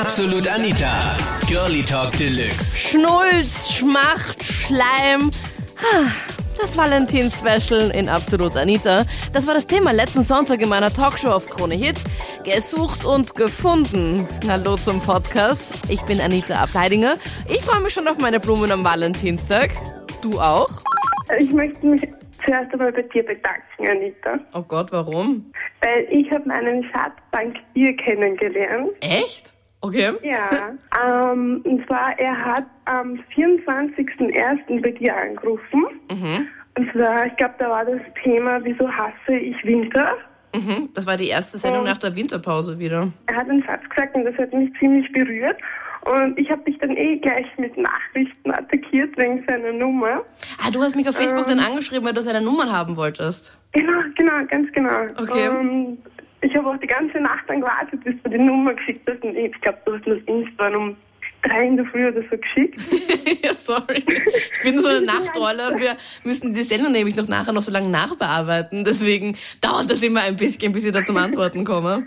Absolut Anita. Girlie Talk Deluxe. Schnulz, Schmacht, Schleim. Das Valentin-Special in Absolut Anita. Das war das Thema letzten Sonntag in meiner Talkshow auf Krone Hit. Gesucht und gefunden. Hallo zum Podcast. Ich bin Anita Ableidinger. Ich freue mich schon auf meine Blumen am Valentinstag. Du auch? Ich möchte mich zuerst einmal bei dir bedanken, Anita. Oh Gott, warum? Weil ich habe meinen Schatz dank dir kennengelernt. Echt? Okay. Ja. ähm, und zwar, er hat am 24.01. bei dir angerufen. Und zwar, ich glaube, da war das Thema, wieso hasse ich Winter? Mhm. Das war die erste Sendung nach der Winterpause wieder. Er hat einen Satz gesagt und das hat mich ziemlich berührt. Und ich habe dich dann eh gleich mit Nachrichten attackiert wegen seiner Nummer. Ah, du hast mich auf Facebook dann angeschrieben, weil du seine Nummern haben wolltest. Genau, genau, ganz genau. Okay. Und ich habe auch die ganze Nacht dann gewartet, bis du die Nummer geschickt hast. Und ich glaube, du hast mir das irgendwann um drei in der Früh oder so geschickt. ja, sorry. Ich bin so eine Nachtrolle und wir müssen die Sendung nämlich noch nachher noch so lange nachbearbeiten. Deswegen dauert das immer ein bisschen, bis ich da zum Antworten komme.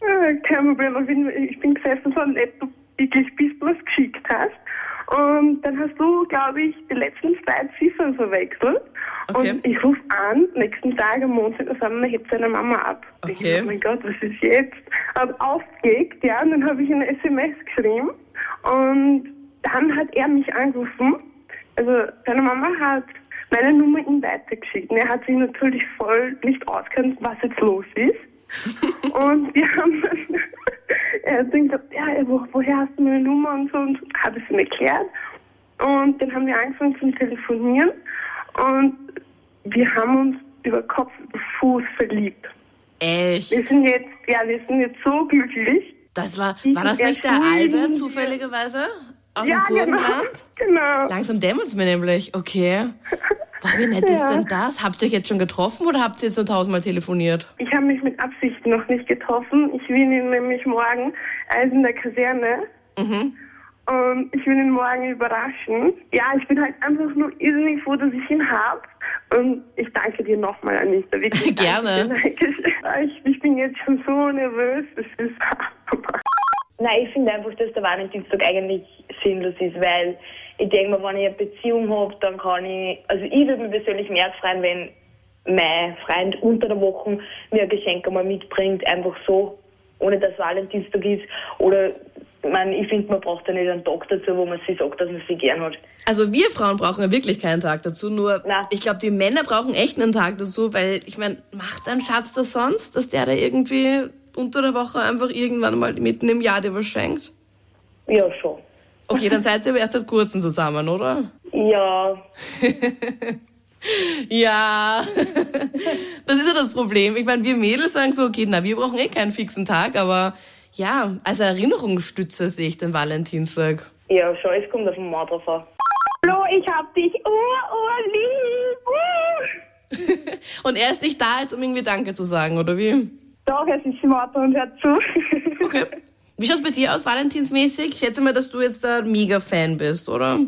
Ja, Kein Problem, ich bin gesessen, so nett du wirklich bis du was geschickt hast. Und dann hast du, glaube ich, die letzten zwei Ziffern verwechselt. Okay. Und ich rufe an, nächsten Tag am Montag, und sagen, hebt seine Mama ab. Ich Okay. so, oh mein Gott, was ist jetzt? Hab aufgelegt, ja, und dann habe ich eine SMS geschrieben. Und dann hat er mich angerufen. Also seine Mama hat meine Nummer ihm weitergeschickt. Und er hat sich natürlich voll nicht auskennt, was jetzt los ist. und wir haben dann, er hat dann gesagt, ja, wo, woher hast du meine Nummer und so und hat es ihm erklärt. Und dann haben wir angefangen zu telefonieren und wir haben uns über Kopf über Fuß verliebt. Echt? Wir sind jetzt, ja, wir sind jetzt so glücklich. Das war, war das nicht der. Albert zufälligerweise? Aus ja, dem genau. Burgenland? Genau. Langsam dämmert es mir nämlich. Okay. Boah, wie nett ist Ja. denn das? Habt ihr euch jetzt schon getroffen oder habt ihr jetzt nur tausendmal telefoniert? Ich habe mich mit Absicht noch nicht getroffen. Ich will ihn nämlich morgen, also in der Kaserne. Mhm. Und ich will ihn morgen überraschen. Ja, ich bin halt einfach nur irrsinnig froh, dass ich ihn habe. Und ich danke dir nochmal, Anita. Wirklich Gerne. Danke dir. Ich, ich bin jetzt schon so nervös. Das ist Nein, ich finde einfach, dass der Valentinstag eigentlich sinnlos ist, weil ich denke mir, wenn ich eine Beziehung habe, dann kann ich, also ich würde mich persönlich mehr freuen, wenn mein Freund unter der Woche mir ein Geschenk einmal mitbringt, einfach so, ohne dass Valentinstag ist. Oder, ich meine, ich finde, man braucht ja nicht einen Tag dazu, wo man sich sagt, dass man sie gern hat. Also wir Frauen brauchen ja wirklich keinen Tag dazu, nur Na. ich glaube, die Männer brauchen echt einen Tag dazu, weil ich meine, macht ein Schatz das sonst, dass der da irgendwie unter der Woche einfach irgendwann mal mitten im Jahr dir was schenkt? Ja, schon. Okay, dann seid ihr aber erst seit kurzem zusammen, oder? Ja, Ja, das ist ja das Problem. Ich meine, wir Mädels sagen so, okay, na, wir brauchen eh keinen fixen Tag, aber ja, als Erinnerungsstütze sehe ich den Valentinstag. ja, schon, es kommt auf den Mann drauf an. Flo, ich hab dich ururlieb. Uh. Und er ist nicht da, jetzt um irgendwie Danke zu sagen, oder wie? Doch, es ist smart und hört zu. Okay. Wie schaut's bei dir aus, valentinsmäßig? Ich schätze mal, dass du jetzt ein Mega-Fan bist, oder?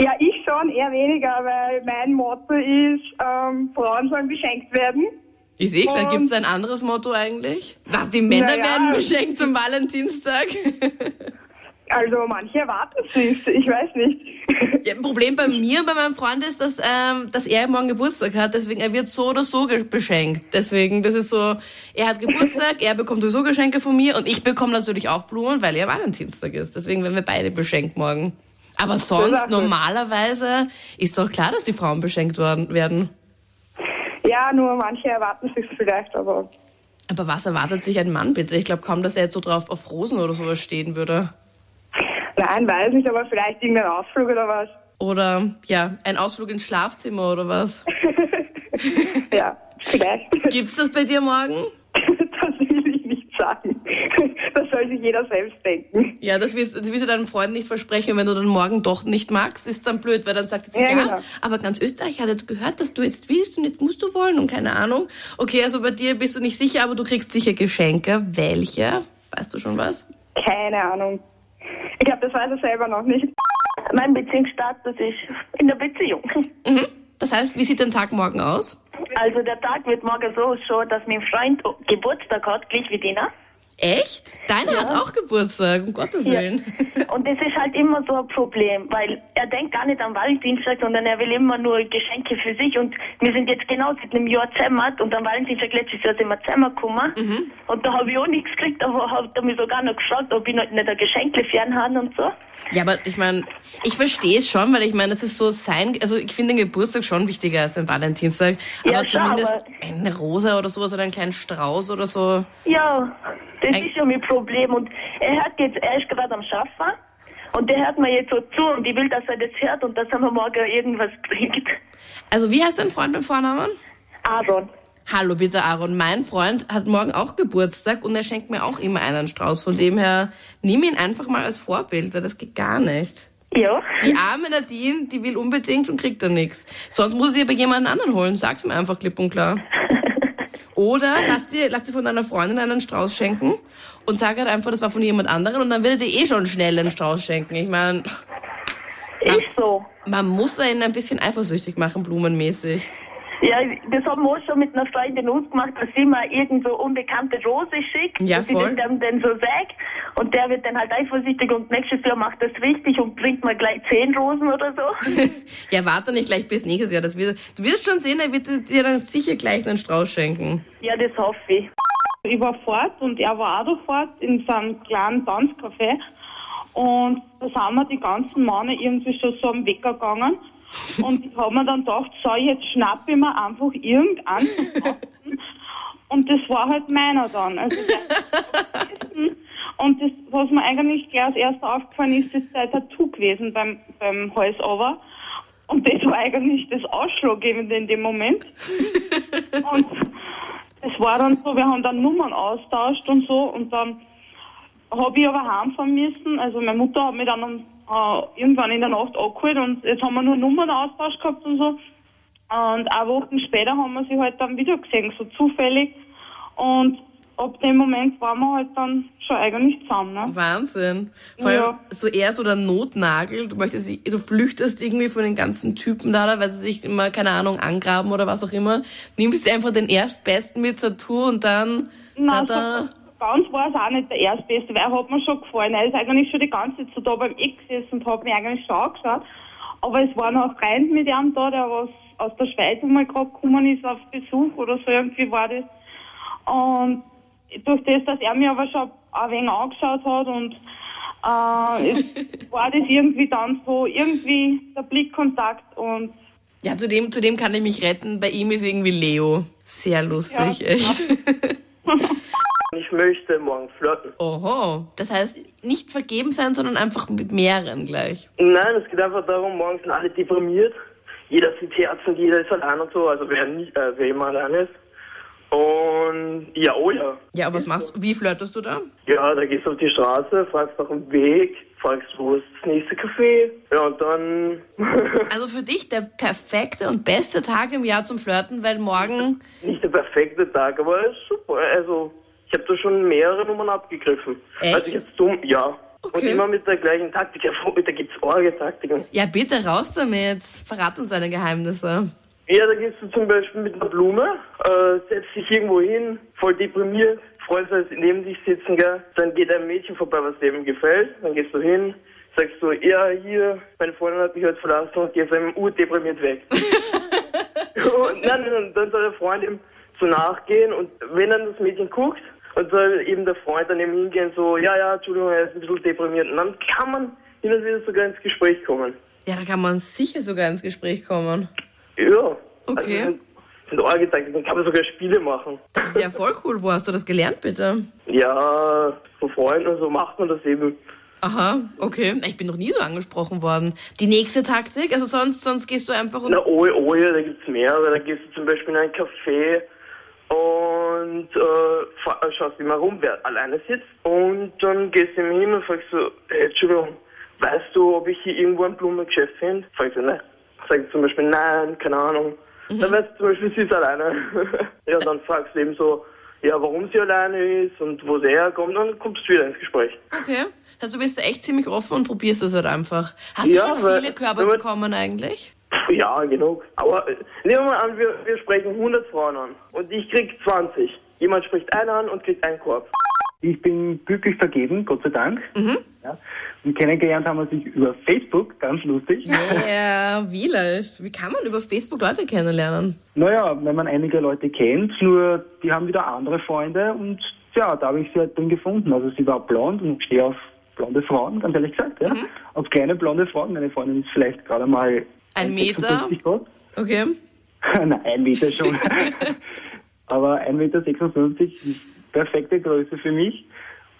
Ja, ich schon, eher weniger, weil mein Motto ist, ähm, Frauen sollen beschenkt werden. Ich sehe schon, Und- gibt's ein anderes Motto eigentlich? Was, die Männer Naja. werden beschenkt zum Valentinstag? Also manche erwarten es, ich weiß nicht. Ja, Problem bei mir und bei meinem Freund ist, dass, ähm, dass er morgen Geburtstag hat, deswegen er wird so oder so beschenkt. Deswegen, das ist so, er hat Geburtstag, er bekommt sowieso Geschenke von mir und ich bekomme natürlich auch Blumen, weil er Valentinstag ist. Deswegen werden wir beide beschenkt morgen. Aber sonst, normalerweise, ist doch klar, dass die Frauen beschenkt worden, werden. Ja, nur manche erwarten es vielleicht, aber Aber was erwartet sich ein Mann bitte? Ich glaube kaum, dass er jetzt so drauf auf Rosen oder sowas stehen würde. nein, weiß nicht, aber vielleicht irgendein Ausflug oder was. Oder, ja, ein Ausflug ins Schlafzimmer oder was. Ja, vielleicht. Gibt's das bei dir morgen? das will ich nicht sagen. Das soll sich jeder selbst denken. Ja, das wirst, das wirst du deinem Freund nicht versprechen, wenn du dann morgen doch nicht magst, ist dann blöd, weil dann sagt er so, ja, Ja, genau. aber ganz Österreich hat jetzt gehört, dass du jetzt willst und jetzt musst du wollen und keine Ahnung. Okay, also bei dir bist du nicht sicher, aber du kriegst sicher Geschenke. Welche? Weißt du schon was? Keine Ahnung. Ich glaube, das weiß er selber noch nicht. Mein Beziehungsstatus ist in der Beziehung. Mhm. Das heißt, wie sieht dein Tag morgen aus? Also der Tag wird morgen so ausschauen, dass mein Freund Geburtstag hat, gleich wie Dina. Echt? Deiner hat auch Geburtstag, um Gottes Ja. Willen. Und das ist halt immer so ein Problem, weil er denkt gar nicht am Valentinstag, sondern er will immer nur Geschenke für sich. Und wir sind jetzt genau seit einem Jahr zusammen und am Valentinstag letztes Jahr sind wir zusammengekommen. Mhm. Und da habe ich auch nichts gekriegt, aber hat er mich sogar noch gefragt, ob ich noch nicht ein Geschenk fern habe und so. Ja, aber ich meine, ich verstehe es schon, weil ich meine, es ist so sein, also ich finde den Geburtstag schon wichtiger als den Valentinstag. Ja, aber schon, zumindest aber- eine Rosa oder sowas oder einen kleinen Strauß oder so. Ja, das Ein- ist ja mein Problem. Und er hört jetzt, er ist gerade am Schaffen. Und der hört mir jetzt so zu und ich will, dass er das hört und dass er mir morgen irgendwas bringt. Also wie heißt dein Freund mit Vornamen? Aaron. Hallo bitte Aaron, mein Freund hat morgen auch Geburtstag und er schenkt mir auch immer einen Strauß. Von dem her, nimm ihn einfach mal als Vorbild, weil das geht gar nicht. Ja. Die arme Nadine, die will unbedingt und kriegt dann nichts. Sonst muss sie aber jemanden anderen holen. Sag's mir einfach klipp und klar. Oder lass dir, lass dir von deiner Freundin einen Strauß schenken und sag halt einfach, das war von jemand anderem und dann wird er dir eh schon schnell einen Strauß schenken. Ich meine, Ist so. man muss ihn ein bisschen eifersüchtig machen, blumenmäßig. Ja, das haben wir auch schon mit einer Freundin ausgemacht, dass sie mir irgend so unbekannte Rose schickt. Ja, dass voll. das dann, dann so sag. Und der wird dann halt eifersüchtig und nächstes Jahr macht das richtig und bringt mir gleich zehn Rosen oder so. Ja, warte nicht gleich bis nächstes Jahr. Das wird, du wirst schon sehen, er wird dir dann sicher gleich einen Strauß schenken. ja, das hoffe ich. Ich war fort und er war auch da fort in so einem kleinen Tanzcafé. Und da sind wir die ganzen Männer irgendwie schon so am Weg gegangen. Und ich habe mir dann gedacht, so, jetzt schnappe ich mir einfach irgendeinen. Und das war halt meiner dann. Also der und das, was mir eigentlich gleich als erstes aufgefallen ist, ist ein Tattoo gewesen beim, beim Halsover. Und das war eigentlich das Ausschlaggebende in dem Moment. Und es war dann so, wir haben dann Nummern austauscht und so und dann habe ich aber heimfahren müssen. Also meine Mutter hat mich dann um, äh, irgendwann in der Nacht abgeholt und jetzt haben wir nur Nummern austauscht gehabt und so. Und ein Wochen später haben wir sie halt dann wieder gesehen, so zufällig. Und ab dem Moment waren wir halt dann schon eigentlich zusammen. Ne? Wahnsinn. Vor allem Ja. so eher so der Notnagel. Du möchtest, du flüchtest irgendwie von den ganzen Typen da, weil sie sich immer, keine Ahnung, angraben oder was auch immer. Nimmst dir einfach den Erstbesten mit zur Tour und dann, Nein, da, so ganz war es auch nicht der Erstbeste, weil er hat mir schon gefallen. Er ist eigentlich schon die ganze Zeit so da beim Eck gesessen und hat mich eigentlich schon angeschaut. Aber es war noch Freund mit ihm da, der was aus der Schweiz mal gerade gekommen ist auf Besuch oder so irgendwie war das. Und durch das, dass er mir aber schon ein wenig angeschaut hat und äh, es war das irgendwie dann so, irgendwie der Blickkontakt und ja, zu dem, zu dem kann ich mich retten. Bei ihm ist irgendwie Leo. Sehr lustig, Ja. echt. Ich möchte morgen flirten. Oho. Das heißt, nicht vergeben sein, sondern einfach mit mehreren gleich. Nein, es geht einfach darum, morgen sind alle deprimiert. Jeder sieht Herzen, jeder ist allein und so, also wer, nicht, äh, wer immer allein ist. Und ja, oh ja. Ja, aber was machst du? Wie flirtest du da? Ja, da gehst du auf die Straße, fragst nach dem Weg, fragst, wo ist das nächste Café. Ja, und dann Also für dich der perfekte und beste Tag im Jahr zum Flirten, weil morgen nicht der perfekte Tag, aber es ist super. Also, ich habe da schon mehrere Nummern abgegriffen. Echt? Also jetzt dumm, ja. Und Okay. immer mit der gleichen Taktik. Ja, da gibt's Orge-Taktiken. Ja, bitte raus damit. Verrat uns deine Geheimnisse. Ja, da gehst du zum Beispiel mit einer Blume, äh, setzt dich irgendwo hin, voll deprimiert, freust dass neben dich sitzen, gell? Dann geht ein Mädchen vorbei, was dir eben gefällt. Dann gehst du hin, sagst du, ja, hier, meine Freundin hat mich heute verlassen und gehst einem urdeprimiert weg. und dann, dann, dann soll der Freund ihm so nachgehen und wenn dann das Mädchen guckt, und soll eben der Freund dann eben hingehen, so, ja, ja, Entschuldigung, er ist ein bisschen deprimiert. Und dann kann man hin und wieder sogar ins Gespräch kommen. Ja, da kann man sicher sogar ins Gespräch kommen. Ja. Okay. Also, sind, sind Orgetaktiken, dann kann man sogar Spiele machen. Das ist ja voll cool. Wo hast du das gelernt, bitte? Ja, von Freunden und so macht man das eben. Aha, okay. Ich bin noch nie so angesprochen worden. Die nächste Taktik? Also sonst, sonst gehst du einfach und... Na, Oje, Oje, da gibt's mehrere. Da gehst du zum Beispiel in ein Café und äh, äh, schaust immer rum, wer alleine sitzt. Und dann gehst du ihm hin und fragst so, hey, Entschuldigung, weißt du, ob ich hier irgendwo ein Blumengeschäft finde? Fragst du, ne? Sag ich zum Beispiel, nein, keine Ahnung. Dann weißt du zum Beispiel, sie ist alleine. ja, dann fragst du eben so, ja, warum sie alleine ist und wo sie herkommt, dann kommst du wieder ins Gespräch. Okay. Also du bist da echt ziemlich offen und probierst es halt einfach. Hast Ja, du schon viele man- bekommen eigentlich? Ja, genug. Aber äh, nehmen wir mal an, wir, wir sprechen 100 Frauen an und ich krieg 20. Jemand spricht eine an und kriegt einen Korb. Ich bin glücklich vergeben, Gott sei Dank. Ja. Und kennengelernt haben wir sich über Facebook, ganz lustig. Ja, wie leicht. Wie kann man über Facebook Leute kennenlernen? Naja, wenn man einige Leute kennt, nur die haben wieder andere Freunde und ja, da habe ich sie halt drin gefunden. Also sie war blond und ich stehe auf blonde Frauen, ganz ehrlich gesagt. Ja. Auf kleine blonde Frauen. Meine Freundin ist vielleicht gerade mal Ein Meter? 56 groß. Okay. Nein, ein Meter schon. Aber 1,56 Meter ist perfekte Größe für mich.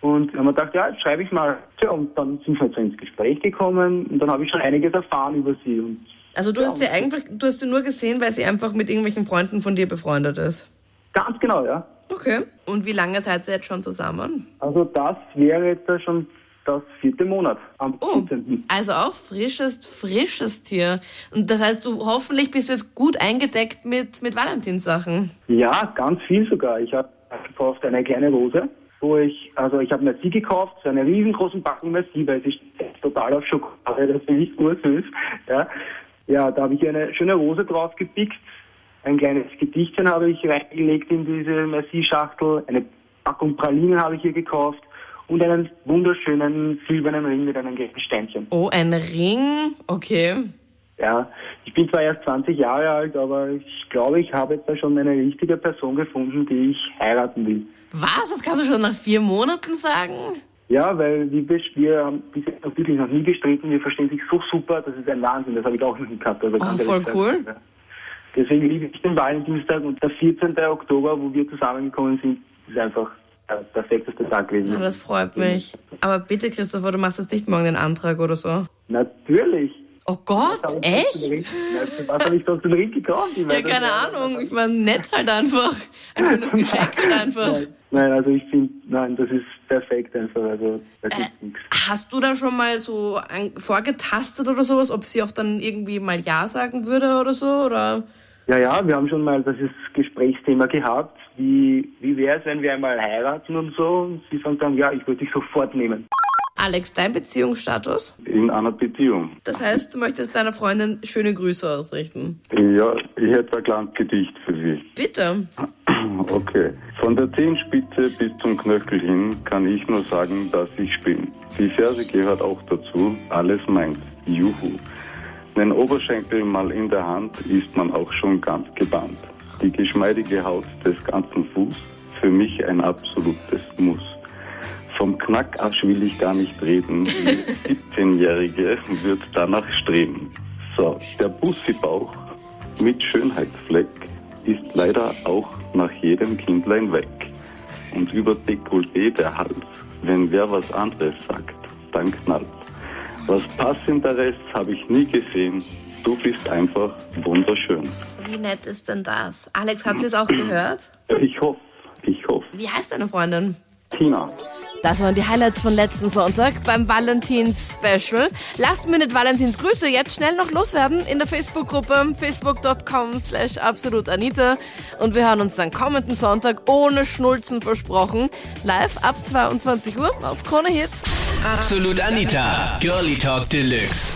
Und haben wir gedacht, ja, jetzt schreibe ich mal. Tja, und dann sind wir so ins Gespräch gekommen und dann habe ich schon einiges erfahren über sie. Und Also du hast sie eigentlich, du hast sie nur gesehen, weil sie einfach mit irgendwelchen Freunden von dir befreundet ist. ganz genau, ja. Okay. Und wie lange seid ihr jetzt schon zusammen? Also das wäre jetzt ja schon das vierte Monat am Oh, 17. also auch frischest, frischest hier. Und das heißt, du hoffentlich bist du jetzt gut eingedeckt mit, mit Valentinssachen. Ja, ganz viel sogar. Ich habe gekauft eine kleine Rose, wo ich, also ich habe Merci gekauft, so eine riesengroßen Packung Merci, weil sie total auf Schokolade, das finde ich ursüß. Ja, ja da habe ich eine schöne Rose drauf gepickt, ein kleines Gedichtchen habe ich reingelegt in diese Merci-Schachtel, eine Packung Pralinen habe ich hier gekauft und einen wunderschönen silbernen Ring mit einem gelben Steinchen. Oh, ein Ring. Okay. Ja, ich bin zwar erst 20 Jahre alt, aber ich glaube, ich habe jetzt da schon eine richtige Person gefunden, die ich heiraten will. Was? Das kannst du schon nach vier Monaten sagen? Ja, weil wir, wir haben bis jetzt noch wirklich noch nie gestritten, wir verstehen sich so super, das ist ein Wahnsinn, das habe ich auch noch nie gehabt. Also Oh, voll cool. Deswegen liebe ich den Valentinstag und der 14. Oktober, wo wir zusammengekommen sind, ist einfach der perfekteste Tag gewesen. Ja, das freut mich. Aber bitte, Christopher, du machst jetzt nicht morgen den Antrag oder so. Natürlich. Oh Gott, Was echt? Was habe ich sonst den Ring gekauft? Ich Ja, das keine Ahnung. Ich meine, nett halt einfach. Ein schönes Geschenk halt einfach. Nein, nein, also ich finde, nein, das ist perfekt einfach. Also da Äh, gibt's nichts. Hast du da schon mal so vorgetastet oder sowas, ob sie auch dann irgendwie mal Ja sagen würde oder so? Oder? Ja, ja, wir haben schon mal das ist Gesprächsthema gehabt. Wie, wie wäre es, wenn wir einmal heiraten und so? Und sie sagt dann, ja, ich würde dich sofort nehmen. Alex, dein Beziehungsstatus? In einer Beziehung. Das heißt, du möchtest deiner Freundin schöne Grüße ausrichten. Ja, ich hätte ein kleines Gedicht für Sie. Bitte. Okay. Von der Zehenspitze bis zum Knöchel hin kann ich nur sagen, dass ich bin. Die Ferse gehört auch dazu, alles meint. Juhu. Den Oberschenkel mal in der Hand ist man auch schon ganz gebannt. Die geschmeidige Haut des ganzen Fuß, für mich ein absolutes Muss. Vom Knackarsch will ich gar nicht reden. Die 17-Jährige wird danach streben. So, der Bussibauch mit Schönheitsfleck ist leider auch nach jedem Kindlein weg. Und über Dekolleté der Hals, wenn wer was anderes sagt, dann knallt. Was passenderes habe ich nie gesehen. Du bist einfach wunderschön. Wie nett ist denn das? Alex, hat sie es auch gehört? Ich hoffe, ich hoffe. Wie heißt deine Freundin? Tina. Das waren die Highlights von letzten Sonntag beim Valentins Special. Last Minute Valentins Grüße jetzt schnell noch loswerden in der Facebook-Gruppe facebook.com slash absolutanita und wir hören uns dann kommenden Sonntag ohne Schnulzen versprochen live ab 22 Uhr auf Krone Hits. Absolut Anita, Girlie Talk Deluxe.